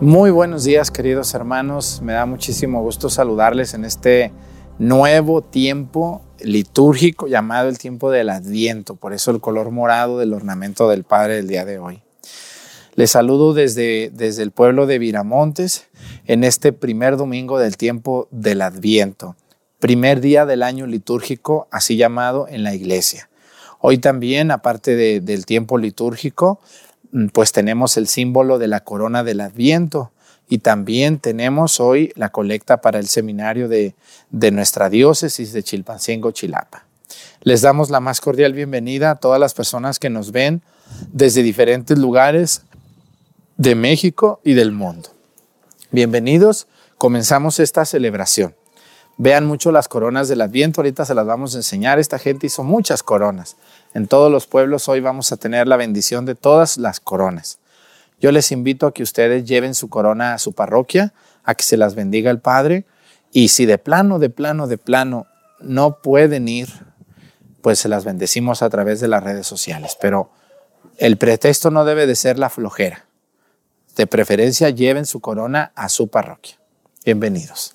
Muy buenos días queridos hermanos, me da muchísimo gusto saludarles en este nuevo tiempo litúrgico llamado el tiempo del adviento, por eso el color morado del ornamento del Padre del día de hoy. Les saludo desde, desde el pueblo de Viramontes en este primer domingo del tiempo del adviento, primer día del año litúrgico así llamado en la iglesia. Hoy también, aparte del tiempo litúrgico, pues tenemos el símbolo de la corona del adviento y también tenemos hoy la colecta para el seminario de, nuestra diócesis de Chilpancingo, Chilapa. Les damos la más cordial bienvenida a todas las personas que nos ven desde diferentes lugares de México y del mundo. Bienvenidos, comenzamos esta celebración. Vean mucho las coronas del Adviento, ahorita se las vamos a enseñar. Esta gente hizo muchas coronas. En todos los pueblos hoy vamos a tener la bendición de todas las coronas. Yo les invito a que ustedes lleven su corona a su parroquia, a que se las bendiga el Padre. Y si de plano, de plano, de plano no pueden ir, pues se las bendecimos a través de las redes sociales. Pero el pretexto no debe de ser la flojera. De preferencia, lleven su corona a su parroquia. Bienvenidos.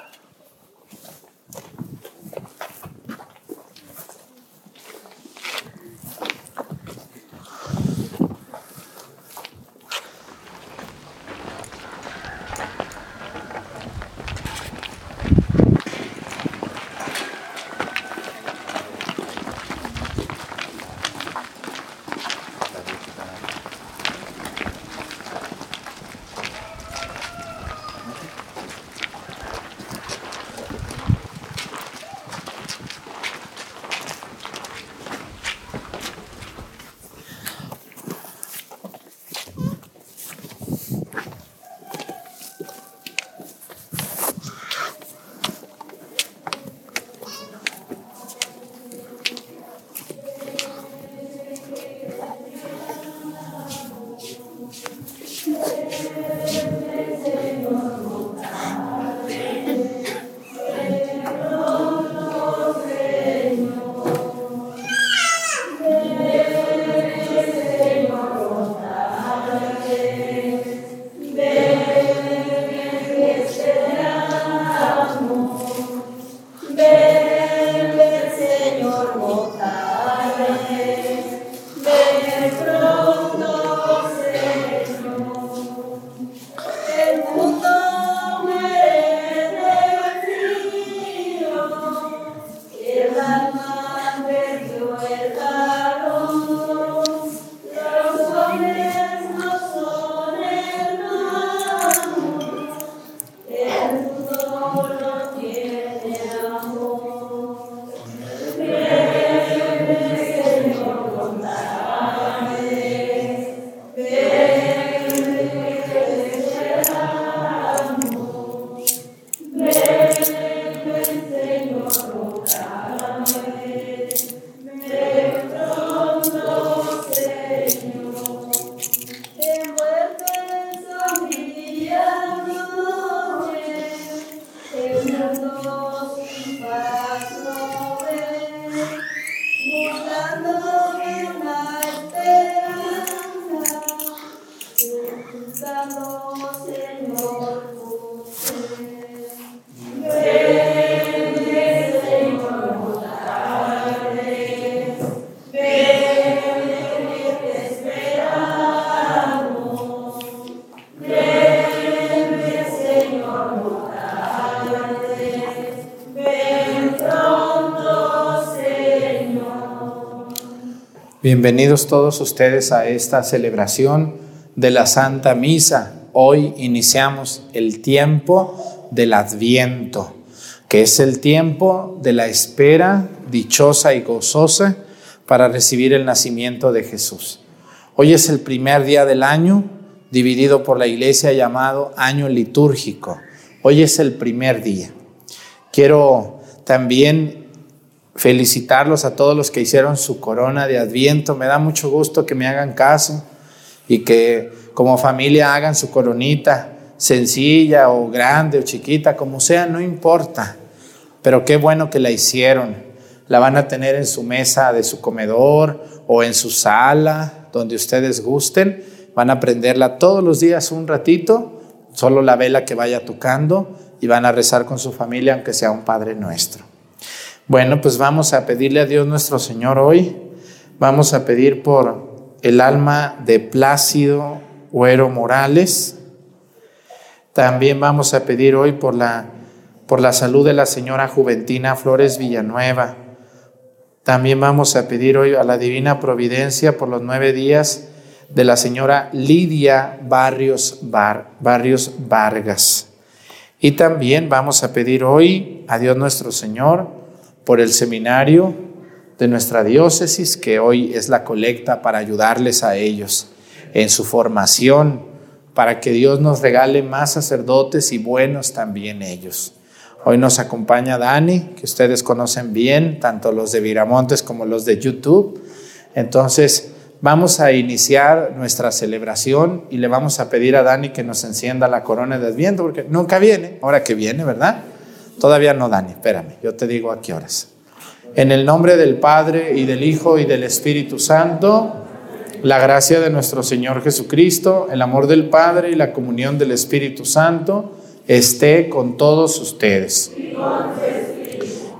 Bienvenidos todos ustedes a esta celebración de la Santa Misa. Hoy iniciamos el tiempo del Adviento, que es el tiempo de la espera dichosa y gozosa para recibir el nacimiento de Jesús. Hoy es el primer día del año, dividido por la iglesia llamado año litúrgico. Hoy es el primer día. Quiero también felicitarlos a todos los que hicieron su corona de adviento. Me da mucho gusto que me hagan caso y que como familia hagan su coronita, sencilla o grande o chiquita, como sea, no importa. Pero qué bueno que la hicieron. La van a tener en su mesa de su comedor o en su sala, donde ustedes gusten. Van a prenderla todos los días un ratito, solo la vela que vaya tocando y van a rezar con su familia, aunque sea un Padre nuestro. Bueno, pues vamos a pedirle a Dios nuestro Señor hoy. Vamos a pedir por el alma de Plácido Huero Morales. También vamos a pedir hoy por la, por la salud de la señora Juventina Flores Villanueva. También vamos a pedir hoy a la Divina Providencia por los nueve días de la señora Lidia Barrios, Barrios Vargas. Y también vamos a pedir hoy a Dios nuestro Señor por el seminario de nuestra diócesis, que hoy es la colecta para ayudarles a ellos en su formación, para que Dios nos regale más sacerdotes y buenos también ellos. Hoy nos acompaña Dani, que ustedes conocen bien, tanto los de Viramontes como los de YouTube. Entonces, vamos a iniciar nuestra celebración y le vamos a pedir a Dani que nos encienda la corona de Adviento, porque nunca viene, ahora que viene, ¿verdad? Todavía no, Dani, espérame, yo te digo a qué horas. En el nombre del Padre y del Hijo y del Espíritu Santo, la gracia de nuestro Señor Jesucristo, el amor del Padre y la comunión del Espíritu Santo esté con todos ustedes.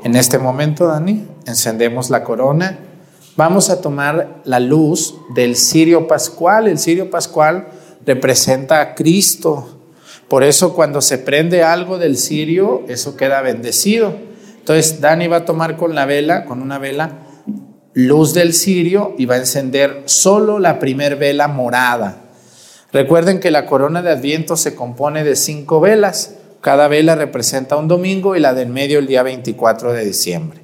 En este momento, Dani, encendemos la corona. Vamos a tomar la luz del cirio pascual. El cirio pascual representa a Cristo. Por eso cuando se prende algo del cirio, eso queda bendecido. Entonces Dani va a tomar con la vela, con una vela, luz del cirio y va a encender solo la primer vela morada. Recuerden que la corona de Adviento se compone de cinco velas. Cada vela representa un domingo y la del medio el día 24 de diciembre.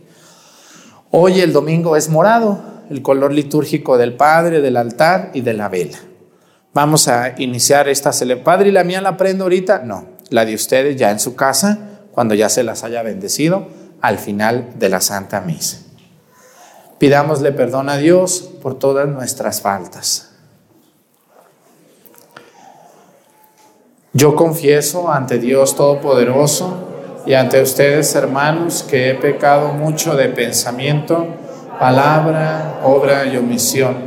Hoy el domingo es morado, el color litúrgico del Padre, del altar y de la vela. Vamos a iniciar esta celebración. Padre, ¿y la mía la prendo ahorita? No, la de ustedes ya en su casa, cuando ya se las haya bendecido, al final de la Santa Misa. Pidámosle perdón a Dios por todas nuestras faltas. Yo confieso ante Dios Todopoderoso y ante ustedes, hermanos, que he pecado mucho de pensamiento, palabra, obra y omisión.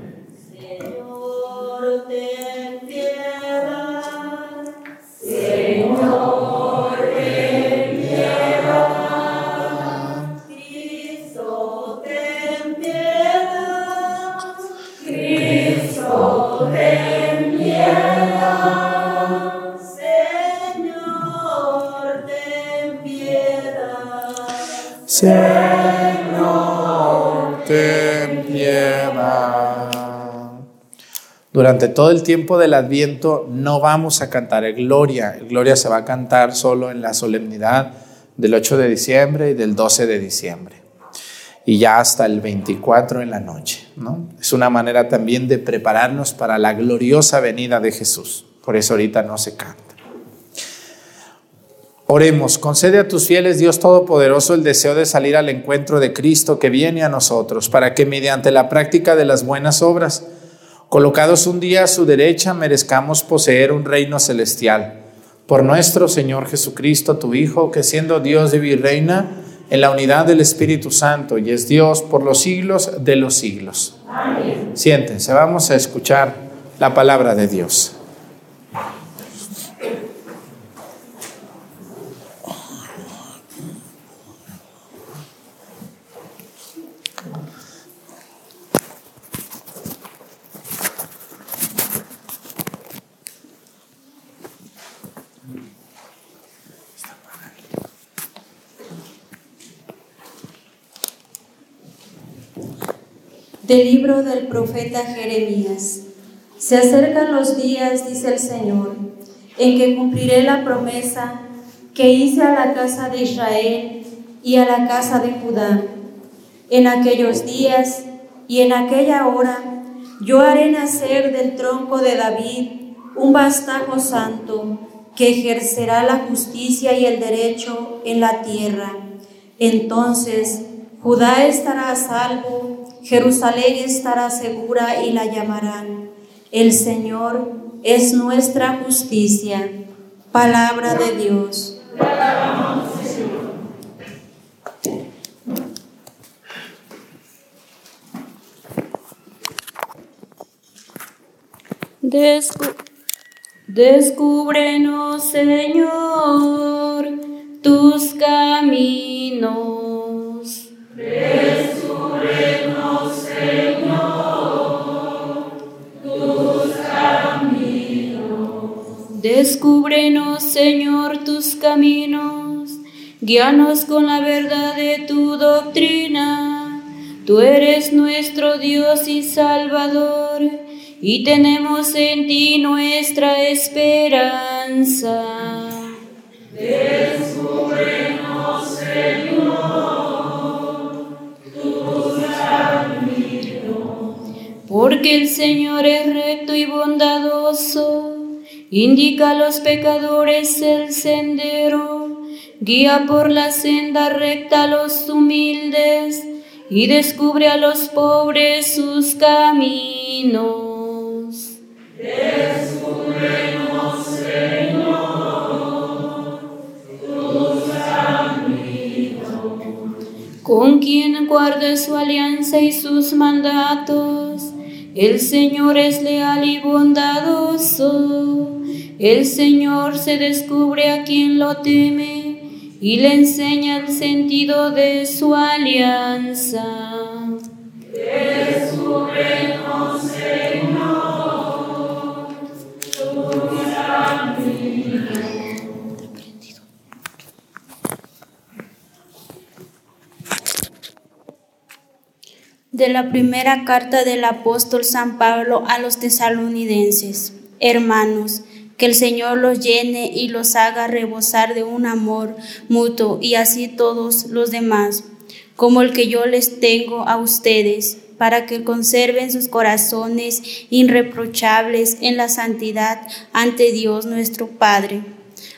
Señor, ten piedad. Durante todo el tiempo del Adviento no vamos a cantar el Gloria. Gloria se va a cantar solo en la solemnidad del 8 de diciembre y del 12 de diciembre. Y ya hasta el 24 en la noche. ¿no? Es una manera también de prepararnos para la gloriosa venida de Jesús. Por eso ahorita no se canta. Oremos, concede a tus fieles, Dios Todopoderoso, el deseo de salir al encuentro de Cristo que viene a nosotros, para que mediante la práctica de las buenas obras, colocados un día a su derecha, merezcamos poseer un reino celestial. Por nuestro Señor Jesucristo, tu Hijo, que siendo Dios y reina en la unidad del Espíritu Santo y es Dios por los siglos de los siglos. Amén. Siéntense, vamos a escuchar la palabra de Dios. Del libro del profeta Jeremías. Se acercan los días, dice el Señor, en que cumpliré la promesa que hice a la casa de Israel y a la casa de Judá. En aquellos días y en aquella hora yo haré nacer del tronco de David un bastajo santo que ejercerá la justicia y el derecho en la tierra. Entonces Judá estará a salvo, Jerusalén estará segura y la llamarán. El Señor es nuestra justicia. Palabra de Dios. caminos. Descúbrenos, Señor, tus caminos. Descúbrenos, Señor, tus caminos. Guíanos con la verdad de tu doctrina. Tú eres nuestro Dios y Salvador y tenemos en ti nuestra esperanza. Descúbrenos, Porque el Señor es recto y bondadoso, indica a los pecadores el sendero, guía por la senda recta a los humildes y descubre a los pobres sus caminos. Descúbrenos, Señor, tus caminos. Con quien guarda su alianza y sus mandatos, el Señor es leal y bondadoso. El Señor se descubre a quien lo teme y le enseña el sentido de su alianza. De la primera carta del apóstol San Pablo a los tesalonidenses. Hermanos, que el Señor los llene y los haga rebosar de un amor mutuo y así todos los demás, como el que yo les tengo a ustedes, para que conserven sus corazones irreprochables en la santidad ante Dios nuestro Padre,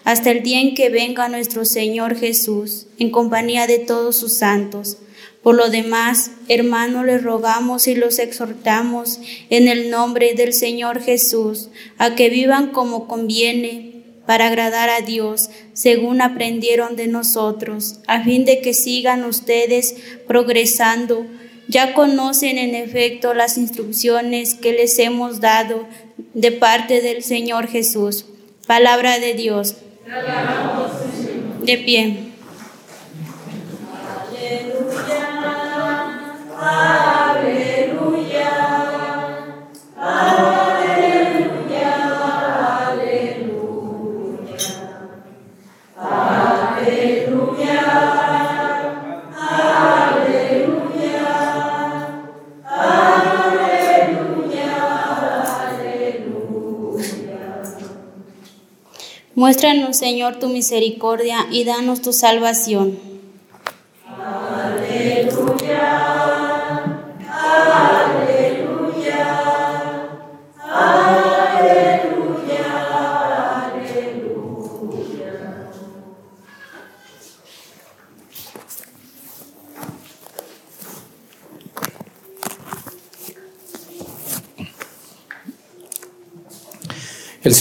hasta el día en que venga nuestro Señor Jesús, en compañía de todos sus santos por lo demás, hermanos, les rogamos y los exhortamos en el nombre del Señor Jesús a que vivan como conviene para agradar a Dios, según aprendieron de nosotros, a fin de que sigan ustedes progresando. Ya conocen en efecto las instrucciones que les hemos dado de parte del Señor Jesús. Palabra de Dios. De pie. Aleluya, aleluya, aleluya, aleluya, aleluya, aleluya, aleluya. Muéstranos, Señor, tu misericordia y danos tu salvación.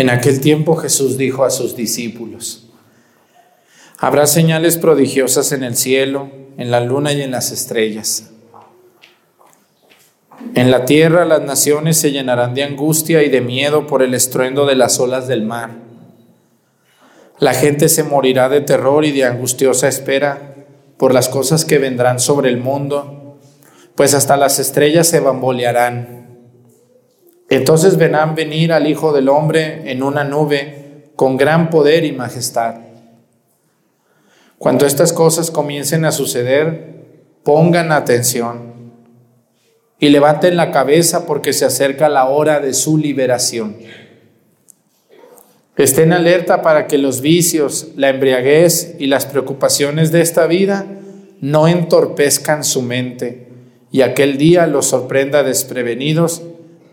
En aquel tiempo Jesús dijo a sus discípulos, habrá señales prodigiosas en el cielo, en la luna y en las estrellas. En la tierra las naciones se llenarán de angustia y de miedo por el estruendo de las olas del mar. La gente se morirá de terror y de angustiosa espera por las cosas que vendrán sobre el mundo, pues hasta las estrellas se bambolearán. Entonces verán venir al Hijo del Hombre en una nube con gran poder y majestad. Cuando estas cosas comiencen a suceder, pongan atención y levanten la cabeza porque se acerca la hora de su liberación. Estén alerta para que los vicios, la embriaguez y las preocupaciones de esta vida no entorpezcan su mente y aquel día los sorprenda desprevenidos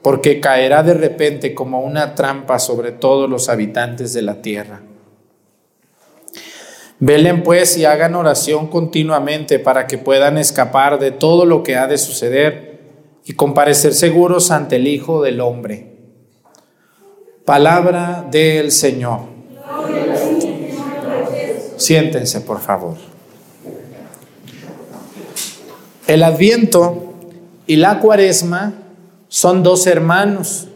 porque caerá de repente como una trampa sobre todos los habitantes de la tierra. Velen pues y hagan oración continuamente para que puedan escapar de todo lo que ha de suceder y comparecer seguros ante el Hijo del Hombre. Palabra del Señor. Siéntense, por favor. El adviento y la cuaresma son dos hermanos,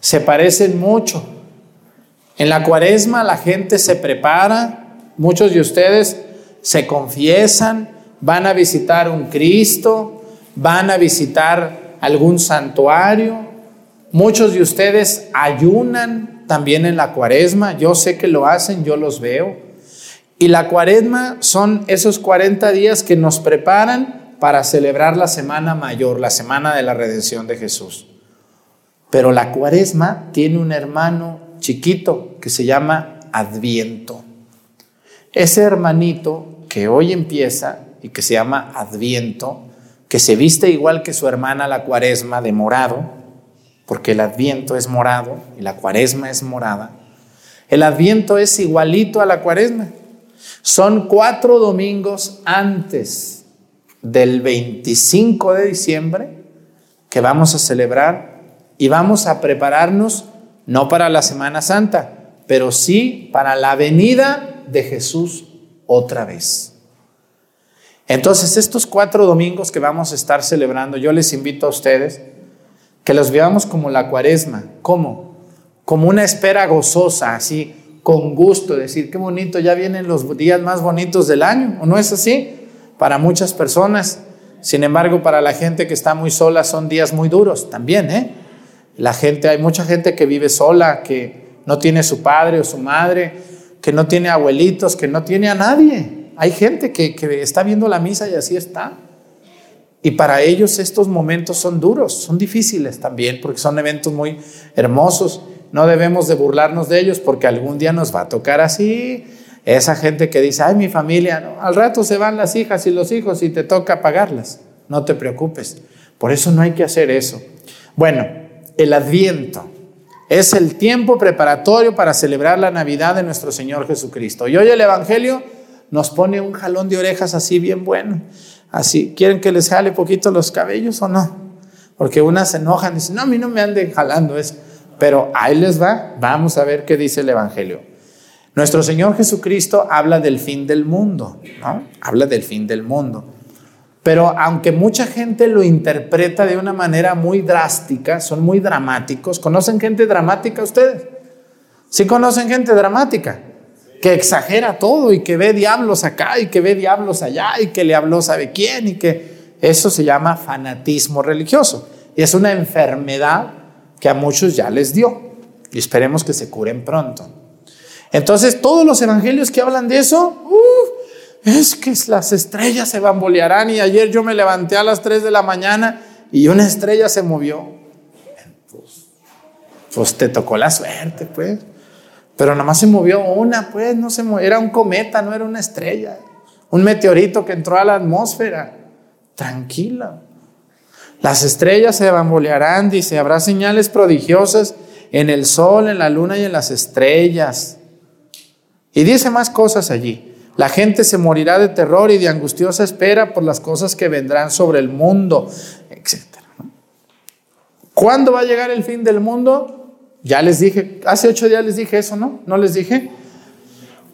se parecen mucho. En la cuaresma la gente se prepara, Muchos de ustedes se confiesan, van a visitar un Cristo, van a visitar algún santuario. Muchos de ustedes ayunan también en la cuaresma. Yo sé que lo hacen, yo los veo. Y la cuaresma son esos 40 días que nos preparan para celebrar la semana mayor, la semana de la redención de Jesús. Pero la cuaresma tiene un hermano chiquito que se llama Adviento. Ese hermanito que hoy empieza y que se llama Adviento, que se viste igual que su hermana la cuaresma de morado, porque el Adviento es morado y la cuaresma es morada, el Adviento es igualito a la cuaresma. Son cuatro domingos antes del 25 de diciembre que vamos a celebrar y vamos a prepararnos no para la Semana Santa, pero sí para la venida de Jesús otra vez. Entonces, estos cuatro domingos que vamos a estar celebrando, yo les invito a ustedes que los veamos como la cuaresma. ¿Cómo? Como una espera gozosa, así, con gusto, decir, qué bonito, ya vienen los días más bonitos del año, ¿o no es así? Para muchas personas. Sin embargo, para la gente que está muy sola son días muy duros también, ¿eh? La gente, hay mucha gente que vive sola, que no tiene su padre o su madre, que no tiene abuelitos, que no tiene a nadie. Hay gente que, está viendo la misa y así está. Y para ellos estos momentos son duros, son difíciles también, porque son eventos muy hermosos. No debemos de burlarnos de ellos porque algún día nos va a tocar así. Esa gente que dice, ay, mi familia, al rato se van las hijas y los hijos y te toca pagarlas. No te preocupes. Por eso no hay que hacer eso. Bueno, el adviento. Es el tiempo preparatorio para celebrar la Navidad de nuestro Señor Jesucristo. Y hoy el Evangelio nos pone un jalón de orejas así bien bueno. Así, ¿quieren que les jale poquito los cabellos o no? Porque unas se enojan y dicen, no, a mí no me anden jalando eso. Pero ahí les va, vamos a ver qué dice el Evangelio. Nuestro Señor Jesucristo habla del fin del mundo, ¿no? Habla del fin del mundo. Pero aunque mucha gente lo interpreta de una manera muy drástica, son muy dramáticos. ¿Conocen gente dramática ustedes? ¿Sí conocen gente dramática? Que exagera todo y que ve diablos acá y que ve diablos allá y que le habló sabe quién y que eso se llama fanatismo religioso. Y es una enfermedad que a muchos ya les dio y esperemos que se curen pronto. Entonces todos los evangelios que hablan de eso, es que las estrellas se bambolearán y ayer yo me levanté a las 3 de la mañana y una estrella se movió. Pues, pues te tocó la suerte, pues. Pero nada más se movió una, pues, no se movió. Era un cometa, no era una estrella. Un meteorito que entró a la atmósfera. Tranquila. Las estrellas se bambolearán, dice, habrá señales prodigiosas en el sol, en la luna y en las estrellas. Y dice más cosas allí. La gente se morirá de terror y de angustiosa espera por las cosas que vendrán sobre el mundo, etc. ¿Cuándo va a llegar el fin del mundo? Ya les dije, hace ocho días les dije eso, ¿no? ¿No les dije?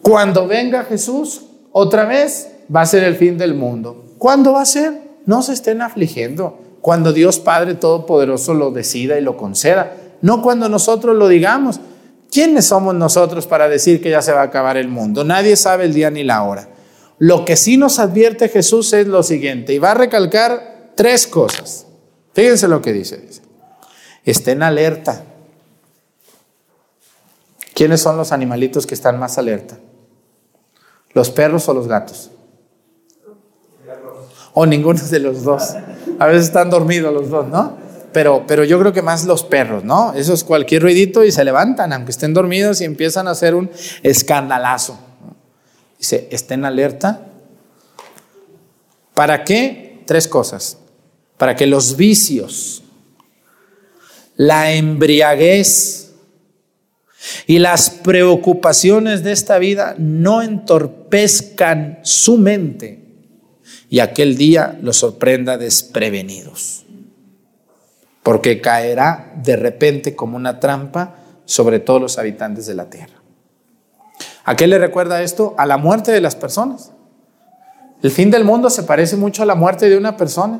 Cuando venga Jesús, otra vez va a ser el fin del mundo. ¿Cuándo va a ser? No se estén afligiendo. cuando Dios Padre Todopoderoso lo decida y lo conceda, no cuando nosotros lo digamos. ¿Quiénes somos nosotros para decir que ya se va a acabar el mundo? Nadie sabe el día ni la hora. Lo que sí nos advierte Jesús es lo siguiente, y va a recalcar tres cosas. Fíjense lo que dice. Estén alerta. ¿Quiénes son los animalitos que están más alerta? ¿Los perros o los gatos? O ninguno de los dos. A veces están dormidos los dos, ¿no? Pero, pero yo creo que más los perros, ¿no? Eso es cualquier ruidito y se levantan, aunque estén dormidos y empiezan a hacer un escandalazo. Dice, estén alerta. ¿Para qué? Tres cosas. Para que los vicios, la embriaguez y las preocupaciones de esta vida no entorpezcan su mente y aquel día los sorprenda desprevenidos. Porque caerá de repente como una trampa sobre todos los habitantes de la tierra. ¿A qué le recuerda esto? A la muerte de las personas. El fin del mundo se parece mucho a la muerte de una persona.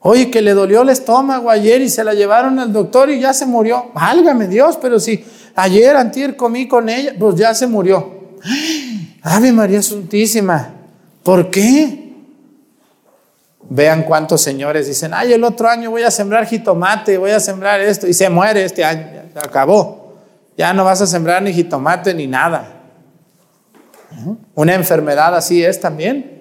Oye, que le dolió el estómago ayer y se la llevaron al doctor y ya se murió. Válgame Dios, pero si ayer, antier comí con ella, pues ya se murió. Ave María Santísima, ¿por qué? Vean cuántos señores dicen, ay, el otro año voy a sembrar jitomate, voy a sembrar esto, y se muere este año, acabó. Ya no vas a sembrar ni jitomate ni nada. Una enfermedad así es también.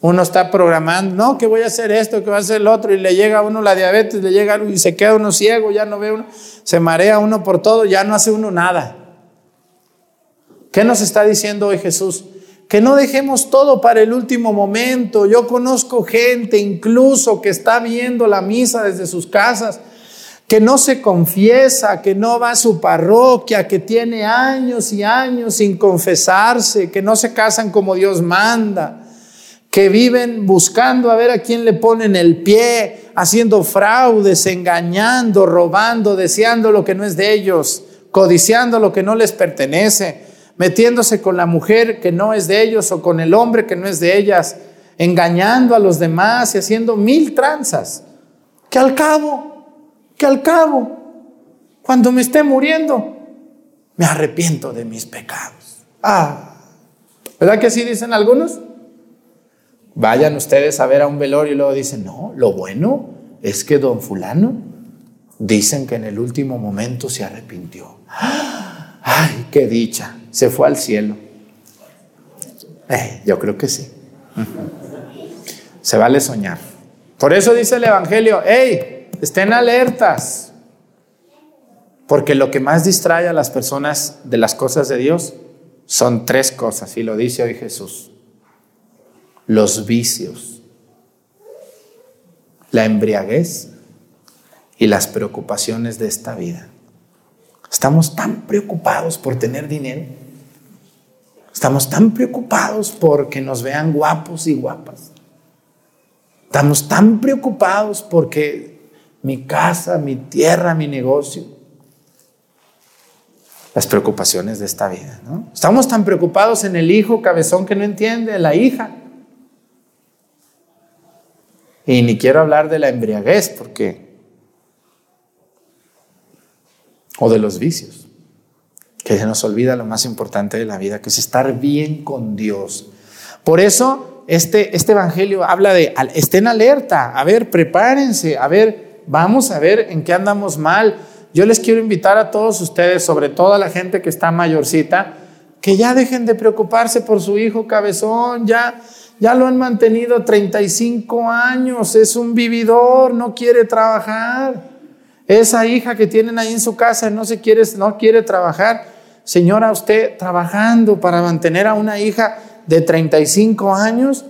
Uno está programando, no, que voy a hacer esto, que voy a hacer el otro, y le llega a uno la diabetes, le llega y se queda uno ciego, ya no ve uno, se marea uno por todo, ya no hace uno nada. ¿Qué nos está diciendo hoy Jesús? Que no dejemos todo para el último momento. Yo conozco gente incluso que está viendo la misa desde sus casas, que no se confiesa, que no va a su parroquia, que tiene años y años sin confesarse, que no se casan como Dios manda que viven buscando a ver a quién le ponen el pie, haciendo fraudes, engañando, robando, deseando lo que no es de ellos, codiciando lo que no les pertenece, metiéndose con la mujer que no es de ellos o con el hombre que no es de ellas, engañando a los demás y haciendo mil tranzas, que al cabo, que al cabo, cuando me esté muriendo, me arrepiento de mis pecados. Ah, ¿verdad que así dicen algunos? Vayan ustedes a ver a un velorio y luego dicen, no, lo bueno es que don fulano dicen que en el último momento se arrepintió. Ay, qué dicha, se fue al cielo. Eh, yo creo que sí. Se vale soñar. Por eso dice el Evangelio, hey, estén alertas. Porque lo que más distrae a las personas de las cosas de Dios son tres cosas, y lo dice hoy Jesús los vicios, la embriaguez y las preocupaciones de esta vida. Estamos tan preocupados por tener dinero. Estamos tan preocupados porque nos vean guapos y guapas. Estamos tan preocupados porque mi casa, mi tierra, mi negocio. Las preocupaciones de esta vida. ¿no? Estamos tan preocupados en el hijo cabezón que no entiende, la hija. Y ni quiero hablar de la embriaguez, porque... O de los vicios. Que se nos olvida lo más importante de la vida, que es estar bien con Dios. Por eso este, este Evangelio habla de, estén alerta, a ver, prepárense, a ver, vamos a ver en qué andamos mal. Yo les quiero invitar a todos ustedes, sobre todo a la gente que está mayorcita, que ya dejen de preocuparse por su hijo cabezón, ya ya lo han mantenido 35 años, es un vividor, no quiere trabajar. Esa hija que tienen ahí en su casa no se quiere, trabajar. Señora, usted trabajando para mantener a una hija de 35 años,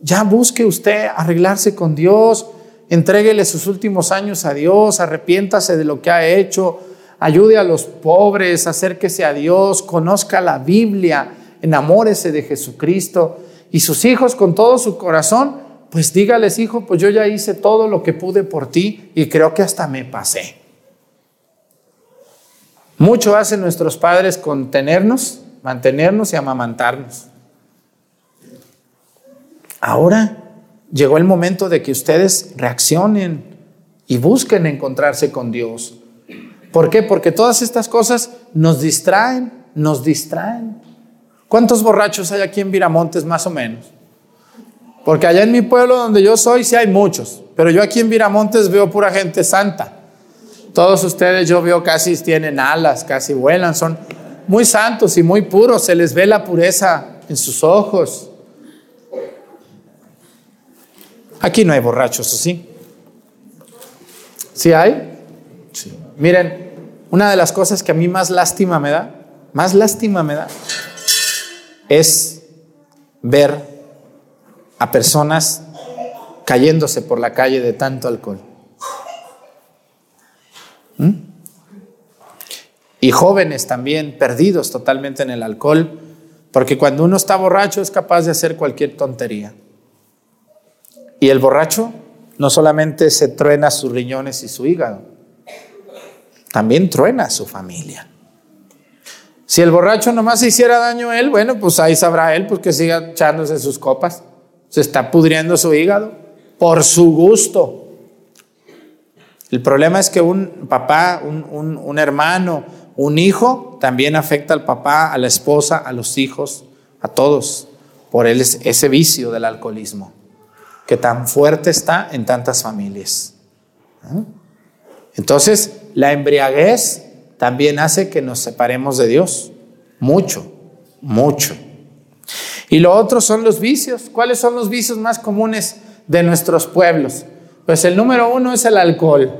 ya busque usted arreglarse con Dios, entréguele sus últimos años a Dios, arrepiéntase de lo que ha hecho, ayude a los pobres, acérquese a Dios, conozca la Biblia, enamórese de Jesucristo y sus hijos con todo su corazón, pues dígales, hijo, pues yo ya hice todo lo que pude por ti y creo que hasta me pasé. Mucho hacen nuestros padres con tenernos, mantenernos y amamantarnos. Ahora llegó el momento de que ustedes reaccionen y busquen encontrarse con Dios. ¿Por qué? Porque todas estas cosas nos distraen, nos distraen. ¿Cuántos borrachos hay aquí en Viramontes más o menos? Porque allá en mi pueblo donde yo soy sí hay muchos, pero yo aquí en Viramontes veo pura gente santa. Todos ustedes yo veo casi tienen alas, casi vuelan, son muy santos y muy puros, se les ve la pureza en sus ojos. Aquí no hay borrachos, ¿sí? ¿Sí hay? Sí. Miren, una de las cosas que a mí más lástima me da, más lástima me da, es ver a personas cayéndose por la calle de tanto alcohol. ¿Mm? Y jóvenes también perdidos totalmente en el alcohol, porque cuando uno está borracho es capaz de hacer cualquier tontería. Y el borracho no solamente se truena sus riñones y su hígado, también truena su familia. Si el borracho nomás se hiciera daño a él, bueno, pues ahí sabrá él, pues que siga echándose sus copas. Se está pudriendo su hígado por su gusto. El problema es que un papá, un, un hermano, un hijo también afecta al papá, a la esposa, a los hijos, a todos, por él ese vicio del alcoholismo que tan fuerte está en tantas familias. Entonces, la embriaguez también hace que nos separemos de Dios. Mucho, mucho. Y lo otro son los vicios. ¿Cuáles son los vicios más comunes de nuestros pueblos? Pues el número uno es el alcohol.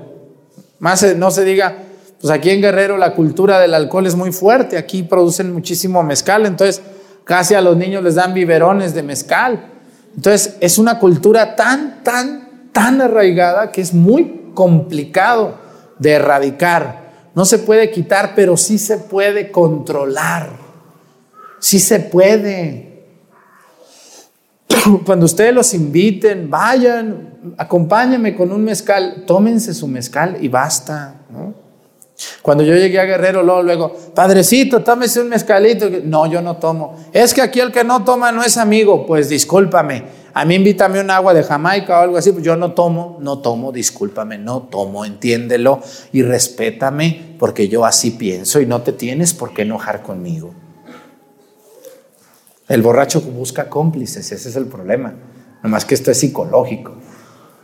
Más no se diga, pues aquí en Guerrero la cultura del alcohol es muy fuerte. Aquí producen muchísimo mezcal, entonces casi a los niños les dan biberones de mezcal. Entonces, es una cultura tan, tan, tan arraigada que es muy complicado de erradicar. No se puede quitar, pero sí se puede controlar. Sí se puede. Cuando ustedes los inviten, vayan, acompáñenme con un mezcal, tómense su mezcal y basta. Cuando yo llegué a Guerrero, luego, luego, padrecito, tómese un mezcalito. No, yo no tomo. Es que aquí el que no toma no es amigo. Pues discúlpame. A mí invítame un agua de Jamaica o algo así. Pues yo no tomo, no tomo, discúlpame, no tomo, entiéndelo y respétame porque yo así pienso y no te tienes por qué enojar conmigo. El borracho busca cómplices, ese es el problema. Nomás que esto es psicológico.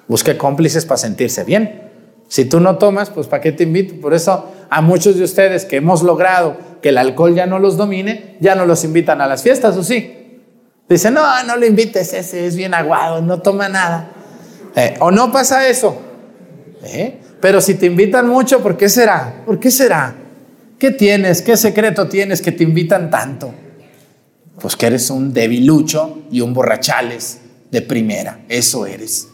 Busca cómplices para sentirse bien. Si tú no tomas, pues ¿para qué te invito? Por eso a muchos de ustedes que hemos logrado que el alcohol ya no los domine, ya no los invitan a las fiestas, ¿o sí? Dicen, no, no lo invites, ese es bien aguado, no toma nada. Eh, o no pasa eso. ¿Eh? Pero si te invitan mucho, ¿por qué será? ¿Por qué será? ¿Qué tienes? ¿Qué secreto tienes que te invitan tanto? Pues que eres un debilucho y un borrachales de primera. Eso eres.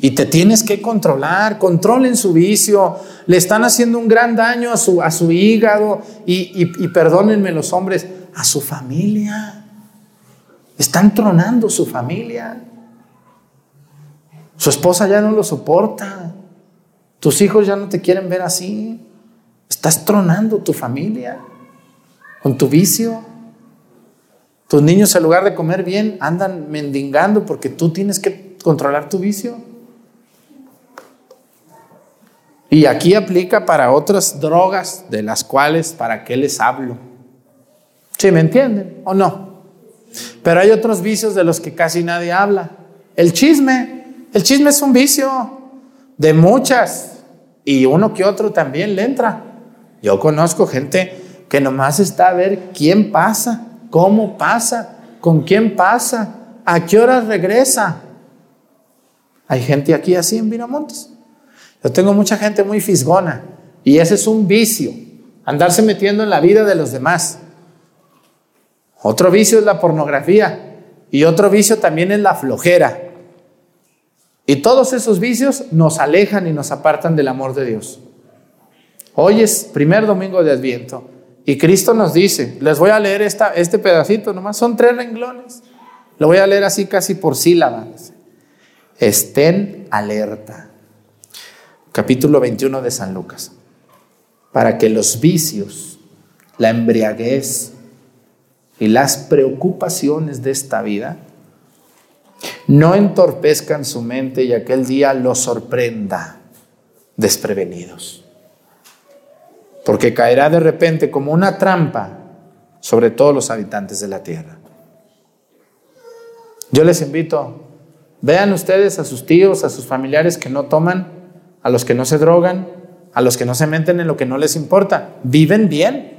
Y te tienes que controlar, controlen su vicio, le están haciendo un gran daño a su, a su hígado y, y perdónenme los hombres, a su familia. Están tronando su familia. Su esposa ya no lo soporta. Tus hijos ya no te quieren ver así. Estás tronando tu familia con tu vicio. Tus niños en lugar de comer bien andan mendigando porque tú tienes que controlar tu vicio. Y aquí aplica para otras drogas de las cuales, ¿para qué les hablo? ¿Sí me entienden o no? Pero hay otros vicios de los que casi nadie habla. El chisme. El chisme es un vicio de muchas. Y uno que otro también le entra. Yo conozco gente que nomás está a ver quién pasa, cómo pasa, con quién pasa, a qué hora regresa. Hay gente aquí así en Vinamontes. Yo tengo mucha gente muy fisgona y ese es un vicio, andarse metiendo en la vida de los demás. Otro vicio es la pornografía y otro vicio también es la flojera. Y todos esos vicios nos alejan y nos apartan del amor de Dios. Hoy es primer domingo de Adviento y Cristo nos dice, les voy a leer esta, este pedacito nomás, son tres renglones. Lo voy a leer así casi por sílabas. Estén alerta capítulo 21 de San Lucas, para que los vicios, la embriaguez y las preocupaciones de esta vida No entorpezcan su mente y aquel día los sorprenda desprevenidos. Porque caerá de repente como una trampa sobre todos los habitantes de la tierra. Yo les invito, vean ustedes a sus tíos, a sus familiares que no toman, a los que no se drogan, a los que no se meten en lo que no les importa. Viven bien,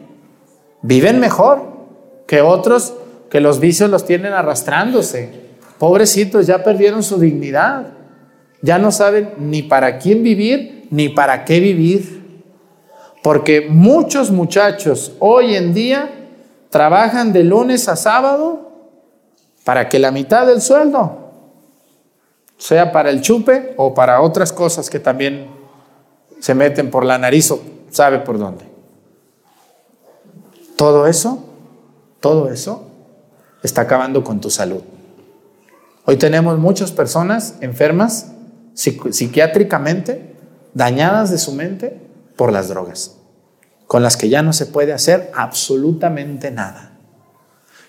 viven mejor que otros que los vicios los tienen arrastrándose. Pobrecitos, ya perdieron su dignidad. Ya no saben ni para quién vivir ni para qué vivir. Porque muchos muchachos hoy en día trabajan de lunes a sábado para que la mitad del sueldo sea para el chupe o para otras cosas que también se meten por la nariz o sabe por dónde. Todo eso, todo eso está acabando con tu salud. Hoy tenemos muchas personas enfermas psiquiátricamente, dañadas de su mente por las drogas, con las que ya no se puede hacer absolutamente nada.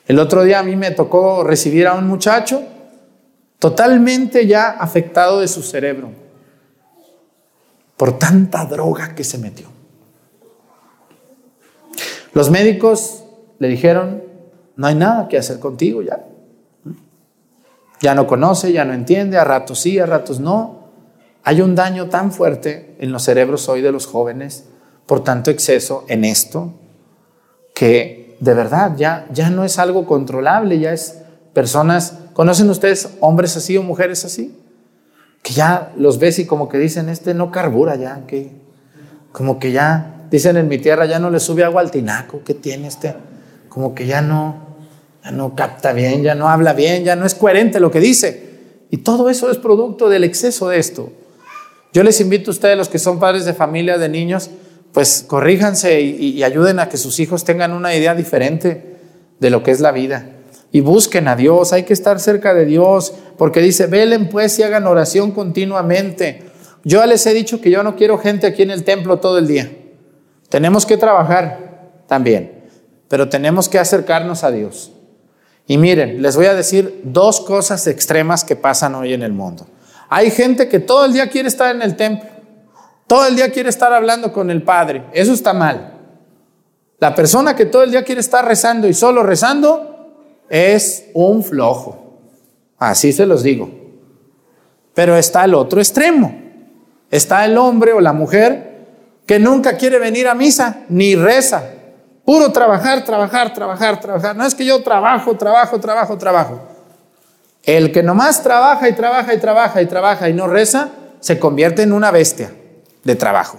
El otro día a mí me tocó recibir a un muchacho totalmente ya afectado de su cerebro por tanta droga que se metió. Los médicos le dijeron, no hay nada que hacer contigo ya. Ya no conoce, ya no entiende, a ratos sí, a ratos no. Hay un daño tan fuerte en los cerebros hoy de los jóvenes por tanto exceso en esto que de verdad ya, ya no es algo controlable, ya es personas, ¿conocen ustedes hombres así o mujeres así? Que ya los ves y como que dicen, este no carbura ya, que como que ya, dicen en mi tierra, ya no le sube agua al tinaco, que tiene este? Como que ya no, ya no capta bien, ya no habla bien, ya no es coherente lo que dice. Y todo eso es producto del exceso de esto. Yo les invito a ustedes, los que son padres de familia, de niños, pues corríjanse y, y, ayuden a que sus hijos tengan una idea diferente de lo que es la vida. Y busquen a Dios, hay que estar cerca de Dios, porque dice, velen pues y hagan oración continuamente. Yo les he dicho que yo no quiero gente aquí en el templo todo el día. Tenemos que trabajar también, pero tenemos que acercarnos a Dios. Y miren, les voy a decir dos cosas extremas que pasan hoy en el mundo. Hay gente que todo el día quiere estar en el templo, todo el día quiere estar hablando con el Padre. Eso está mal. La persona que todo el día quiere estar rezando y solo rezando es un flojo. Así se los digo. Pero está el otro extremo. Está el hombre o la mujer que nunca quiere venir a misa ni reza. Puro trabajar, trabajar, trabajar, trabajar. No es que yo trabajo, trabajo, trabajo, trabajo. El que nomás trabaja y trabaja y trabaja y trabaja y no reza, se convierte en una bestia de trabajo.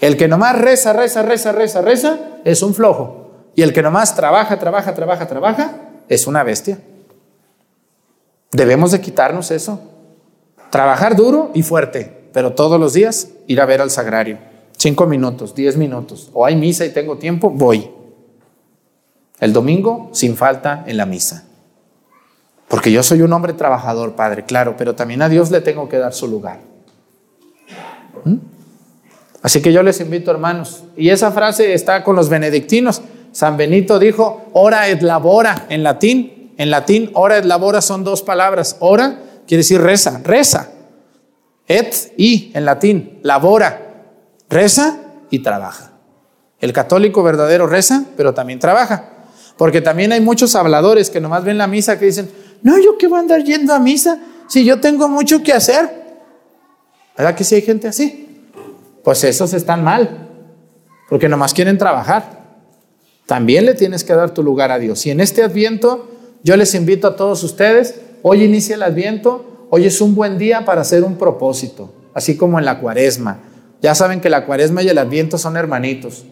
El que nomás reza, reza, reza, reza, reza, es un flojo. Y el que nomás trabaja, trabaja, trabaja, trabaja, es una bestia. Debemos de quitarnos eso. Trabajar duro y fuerte, pero todos los días ir a ver al sagrario. Cinco minutos, diez minutos. O hay misa y tengo tiempo, voy. El domingo, sin falta, en la misa. Porque yo soy un hombre trabajador, Padre, claro, pero también a Dios le tengo que dar su lugar. ¿Mm? Así que yo les invito, hermanos, y esa frase está con los benedictinos. San Benito dijo, ora et labora en latín. En latín, ora et labora son dos palabras. Ora quiere decir reza, reza. Et y en latín, labora, reza y trabaja. El católico verdadero reza, pero también trabaja. Porque también hay muchos habladores que nomás ven la misa que dicen, no, yo qué voy a andar yendo a misa si yo tengo mucho que hacer. ¿Verdad que si hay gente así? Pues esos están mal, porque nomás quieren trabajar. También le tienes que dar tu lugar a Dios. Y en este adviento, yo les invito a todos ustedes, hoy inicia el adviento, hoy es un buen día para hacer un propósito, así como en la cuaresma. Ya saben que la cuaresma y el adviento son hermanitos.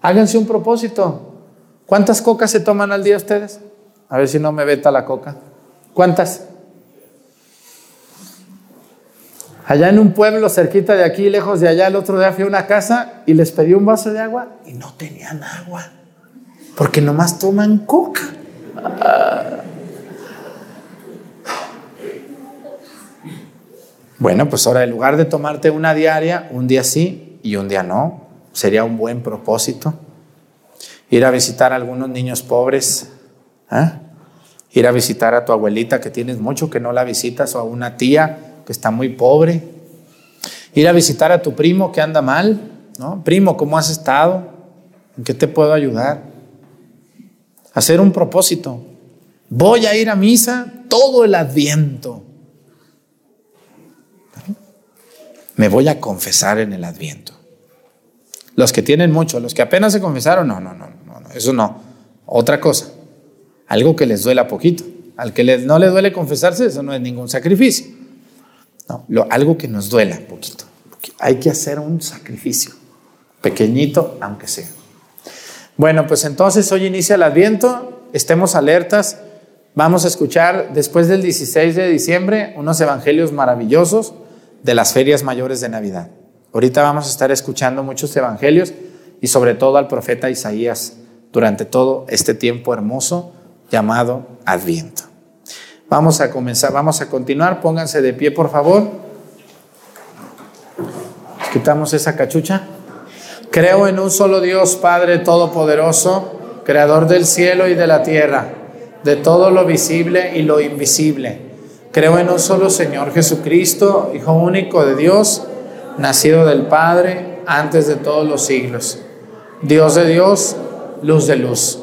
Háganse un propósito. ¿Cuántas cocas se toman al día ustedes? A ver si no me veta la coca. ¿Cuántas? Allá en un pueblo cerquita de aquí, lejos de allá, el otro día fui a una casa y les pedí un vaso de agua y no tenían agua, porque nomás toman coca. Bueno, pues ahora en lugar de tomarte una diaria, un día sí y un día no, sería un buen propósito. Ir a visitar a algunos niños pobres, ¿eh? Ir a visitar a tu abuelita que tienes mucho que no la visitas o a una tía que está muy pobre. Ir a visitar a tu primo que anda mal, ¿no? Primo, ¿cómo has estado? ¿En qué te puedo ayudar? Hacer un propósito. Voy a ir a misa todo el adviento. Me voy a confesar en el adviento. Los que tienen mucho, los que apenas se confesaron, no, no, no, no, eso no. Otra cosa, algo que les duela poquito. Al que no le duele confesarse, eso no es ningún sacrificio. No, algo que nos duela poquito. Hay que hacer un sacrificio, pequeñito aunque sea. Bueno, pues entonces hoy inicia el Adviento, estemos alertas. Vamos a escuchar después del 16 de diciembre unos evangelios maravillosos de las ferias mayores de Navidad. Ahorita vamos a estar escuchando muchos evangelios y sobre todo al profeta Isaías durante todo este tiempo hermoso llamado Adviento. Vamos a comenzar, vamos a continuar, pónganse de pie por favor. Quitamos esa cachucha. Creo en un solo Dios, Padre Todopoderoso, Creador del cielo y de la tierra, de todo lo visible y lo invisible. Creo en un solo Señor Jesucristo, Hijo único de Dios, nacido del Padre antes de todos los siglos. Dios de Dios, luz de luz.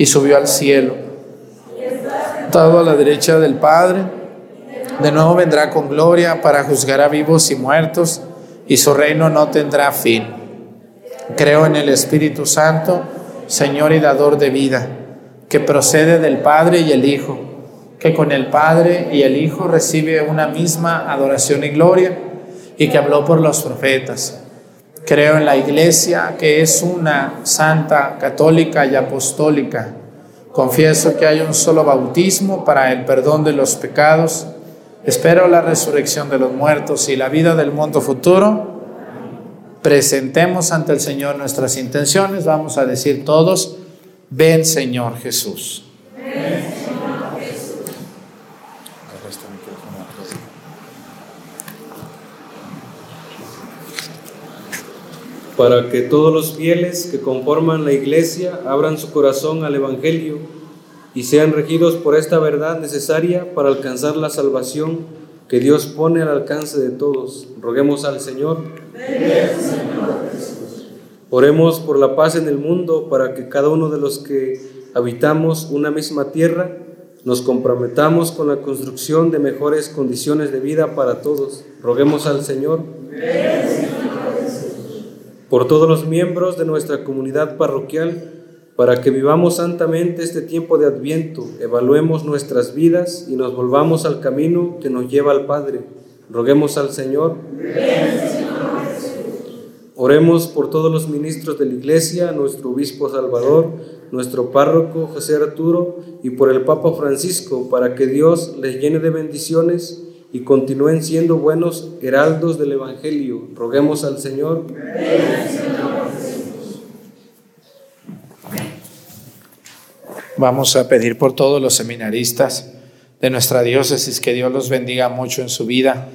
y subió al cielo. Todo a la derecha del Padre, de nuevo vendrá con gloria para juzgar a vivos y muertos y su reino no tendrá fin. Creo en el Espíritu Santo, Señor y dador de vida, que procede del Padre y el Hijo, que con el Padre y el Hijo recibe una misma adoración y gloria y que habló por los profetas. Creo en la iglesia que es una santa, católica y apostólica. Confieso que hay un solo bautismo para el perdón de los pecados. Espero la resurrección de los muertos y la vida del mundo futuro. Presentemos ante el Señor nuestras intenciones. Vamos a decir todos, ven Señor Jesús. Para que todos los fieles que conforman la Iglesia abran su corazón al Evangelio y sean regidos por esta verdad necesaria para alcanzar la salvación que Dios pone al alcance de todos. Roguemos al Señor. Oremos por la paz en el mundo para que cada uno de los que habitamos una misma tierra nos comprometamos con la construcción de mejores condiciones de vida para todos. Roguemos al Señor por todos los miembros de nuestra comunidad parroquial, para que vivamos santamente este tiempo de Adviento, evaluemos nuestras vidas y nos volvamos al camino que nos lleva al Padre. Roguemos al Señor. Oremos por todos los ministros de la Iglesia, nuestro obispo Salvador, nuestro párroco José Arturo y por el Papa Francisco, para que Dios les llene de bendiciones y continúen siendo buenos heraldos del Evangelio. Roguemos al Señor. Vamos a pedir por todos los seminaristas de nuestra diócesis que Dios los bendiga mucho en su vida,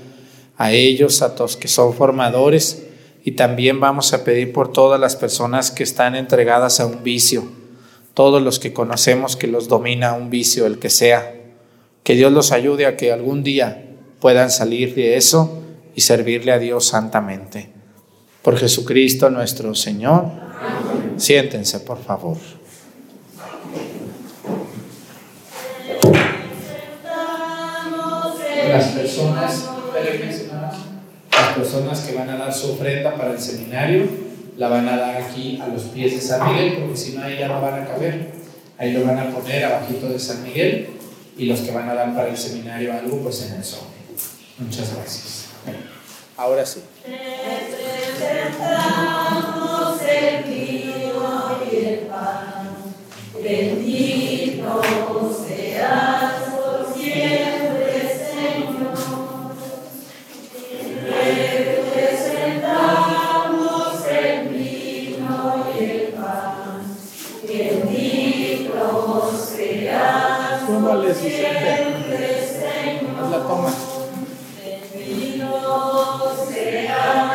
a ellos, a todos que son formadores, y también vamos a pedir por todas las personas que están entregadas a un vicio, todos los que conocemos que los domina un vicio, el que sea, que Dios los ayude a que algún día puedan salir de eso y servirle a Dios santamente. Por Jesucristo nuestro Señor. Siéntense, por favor. Las personas, las personas que van a dar su ofrenda para el seminario, la van a dar aquí a los pies de San Miguel, porque si no ahí ya no van a caber. Ahí lo van a poner abajito de San Miguel y los que van a dar para el seminario algo, pues en el sol. Muchas gracias. Ahora sí. Presentamos el vino y el pan. Bendito seas por siempre, Señor. Te presentamos el vino y el pan. Bendito seas por siempre, Señor. La toma. Ya,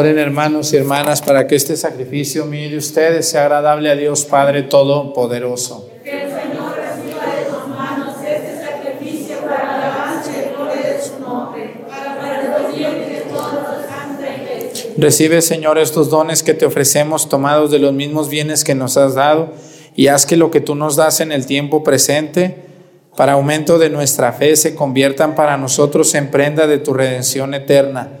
Oren hermanos y hermanas para que este sacrificio mío de ustedes sea agradable a Dios Padre Todopoderoso. Que el Señor reciba de tus manos este sacrificio para alabanza y gloria de su nombre, para perdón de todos los santa iglesia. Recibe, Señor, estos dones que te ofrecemos tomados de los mismos bienes que nos has dado y haz que lo que tú nos das en el tiempo presente, para aumento de nuestra fe, se conviertan para nosotros en prenda de tu redención eterna.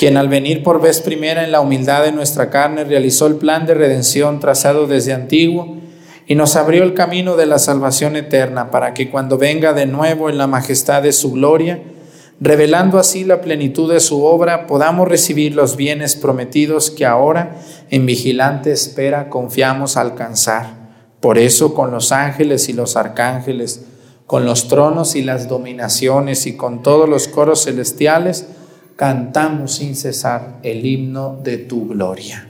quien al venir por vez primera en la humildad de nuestra carne realizó el plan de redención trazado desde antiguo y nos abrió el camino de la salvación eterna para que cuando venga de nuevo en la majestad de su gloria, revelando así la plenitud de su obra, podamos recibir los bienes prometidos que ahora en vigilante espera confiamos alcanzar. Por eso con los ángeles y los arcángeles, con los tronos y las dominaciones y con todos los coros celestiales, cantamos sin cesar el himno de tu gloria.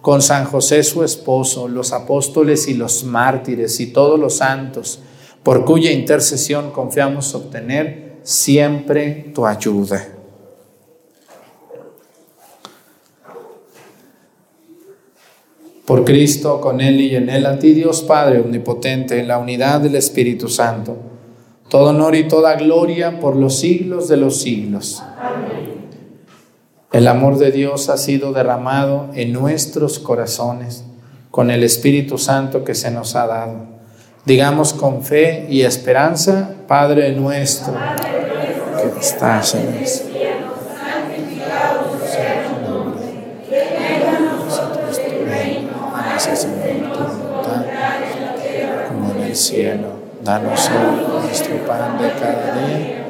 con San José su esposo, los apóstoles y los mártires y todos los santos, por cuya intercesión confiamos obtener siempre tu ayuda. Por Cristo, con Él y en Él, a ti Dios Padre Omnipotente, en la unidad del Espíritu Santo, todo honor y toda gloria por los siglos de los siglos. Amén. El amor de Dios ha sido derramado en nuestros corazones con el Espíritu Santo que se nos ha dado. Digamos con fe y esperanza, Padre nuestro, que estás en el cielo, como en el cielo. Danos hoy nuestro pan de cada día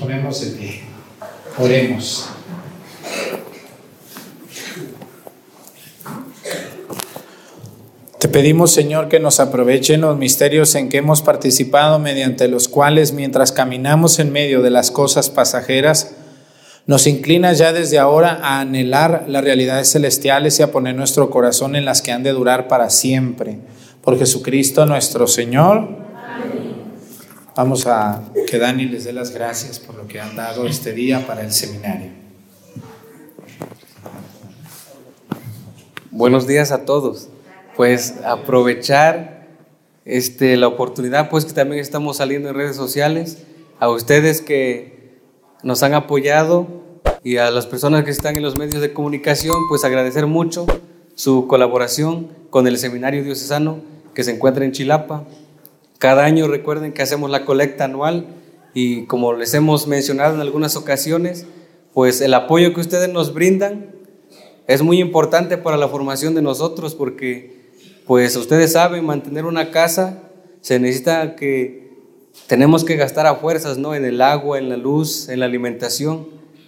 Ponemos de pie. Oremos. Te pedimos, Señor, que nos aprovechen los misterios en que hemos participado, mediante los cuales, mientras caminamos en medio de las cosas pasajeras, nos inclinas ya desde ahora a anhelar las realidades celestiales y a poner nuestro corazón en las que han de durar para siempre. Por Jesucristo nuestro Señor. Vamos a que Dani les dé las gracias por lo que han dado este día para el seminario. Buenos días a todos pues aprovechar este, la oportunidad, pues que también estamos saliendo en redes sociales, a ustedes que nos han apoyado y a las personas que están en los medios de comunicación, pues agradecer mucho su colaboración con el Seminario Diocesano que se encuentra en Chilapa. Cada año recuerden que hacemos la colecta anual y como les hemos mencionado en algunas ocasiones, pues el apoyo que ustedes nos brindan es muy importante para la formación de nosotros porque pues ustedes saben, mantener una casa se necesita que tenemos que gastar a fuerzas, ¿no? En el agua, en la luz, en la alimentación.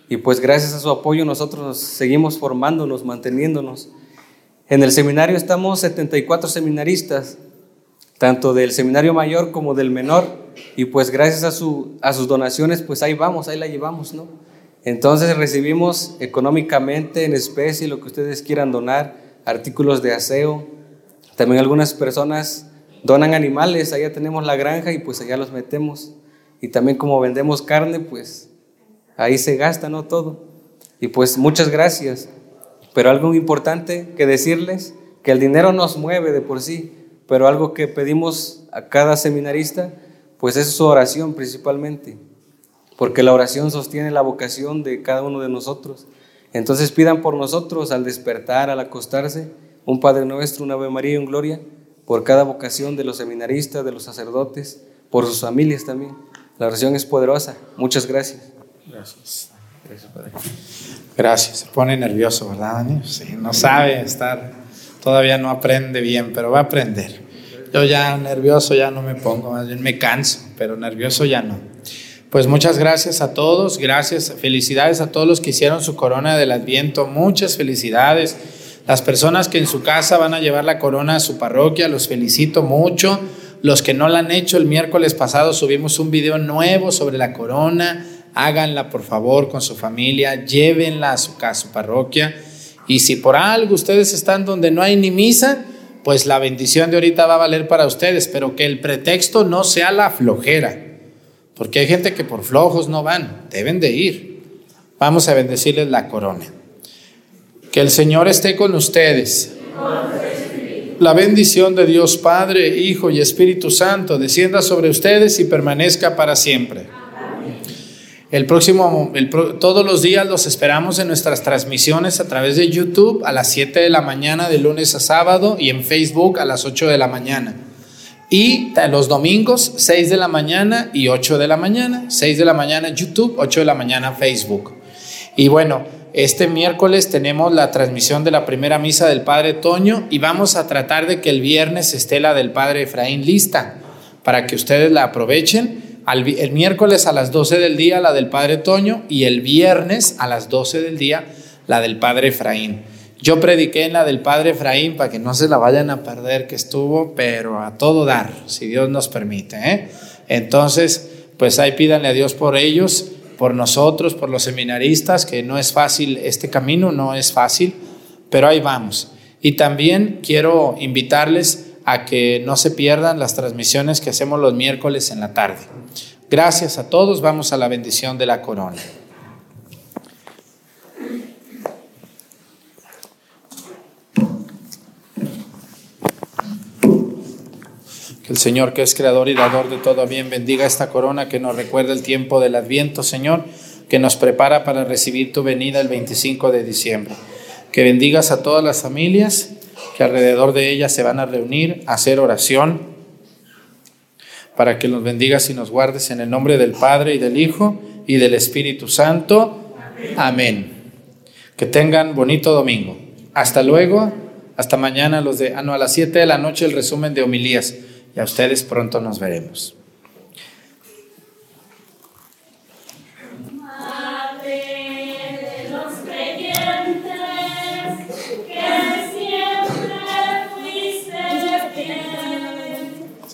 Y pues gracias a su apoyo nosotros seguimos formándonos, manteniéndonos. En el seminario estamos 74 seminaristas, tanto del seminario mayor como del menor, y pues gracias a, su, a sus donaciones, pues ahí vamos, ahí la llevamos, ¿no? Entonces recibimos económicamente, en especie, lo que ustedes quieran donar, artículos de aseo, también algunas personas donan animales, allá tenemos la granja y pues allá los metemos. Y también como vendemos carne, pues ahí se gasta, ¿no? Todo. Y pues muchas gracias. Pero algo importante que decirles, que el dinero nos mueve de por sí, pero algo que pedimos a cada seminarista, pues es su oración principalmente, porque la oración sostiene la vocación de cada uno de nosotros. Entonces pidan por nosotros al despertar, al acostarse, un Padre Nuestro, una Ave María y un Gloria, por cada vocación de los seminaristas, de los sacerdotes, por sus familias también. La oración es poderosa. Muchas gracias. Gracias. Gracias, Padre. Gracias. Se pone nervioso, ¿verdad, Dani? Sí, no sabe estar, todavía no aprende bien, pero va a aprender. Yo ya nervioso ya no me pongo, más bien me canso, pero nervioso ya no. Pues muchas gracias a todos, gracias, felicidades a todos los que hicieron su corona del Adviento, muchas felicidades. Las personas que en su casa van a llevar la corona a su parroquia, los felicito mucho. Los que no la han hecho, el miércoles pasado subimos un video nuevo sobre la corona. Háganla por favor con su familia, llévenla a su casa, su parroquia. Y si por algo ustedes están donde no hay ni misa, pues la bendición de ahorita va a valer para ustedes, pero que el pretexto no sea la flojera, porque hay gente que por flojos no van, deben de ir. Vamos a bendecirles la corona. Que el Señor esté con ustedes. La bendición de Dios Padre, Hijo y Espíritu Santo descienda sobre ustedes y permanezca para siempre. El próximo, todos los días los esperamos en nuestras transmisiones a través de YouTube a las 7 de la mañana de lunes a sábado y en Facebook a las 8 de la mañana. Y los domingos 6 de la mañana y 8 de la mañana. 6 de la mañana YouTube, 8 de la mañana Facebook. Y bueno, este miércoles tenemos la transmisión de la primera misa del Padre Toño y vamos a tratar de que el viernes esté la del Padre Efraín lista para que ustedes la aprovechen. El miércoles a las 12 del día la del Padre Toño y el viernes a las 12 del día la del Padre Efraín. Yo prediqué en la del Padre Efraín para que no se la vayan a perder que estuvo, pero a todo dar, si Dios nos permite. ¿eh? Entonces, pues ahí pídanle a Dios por ellos por nosotros, por los seminaristas, que no es fácil, este camino no es fácil, pero ahí vamos. Y también quiero invitarles a que no se pierdan las transmisiones que hacemos los miércoles en la tarde. Gracias a todos, vamos a la bendición de la corona. Que el Señor, que es creador y dador de todo bien, bendiga esta corona que nos recuerda el tiempo del Adviento, Señor, que nos prepara para recibir tu venida el 25 de diciembre. Que bendigas a todas las familias que alrededor de ellas se van a reunir, a hacer oración, para que nos bendigas y nos guardes en el nombre del Padre y del Hijo y del Espíritu Santo. Amén. Que tengan bonito domingo. Hasta luego. Hasta mañana los de, ah, no, a las 7 de la noche el resumen de homilías y a ustedes pronto nos veremos.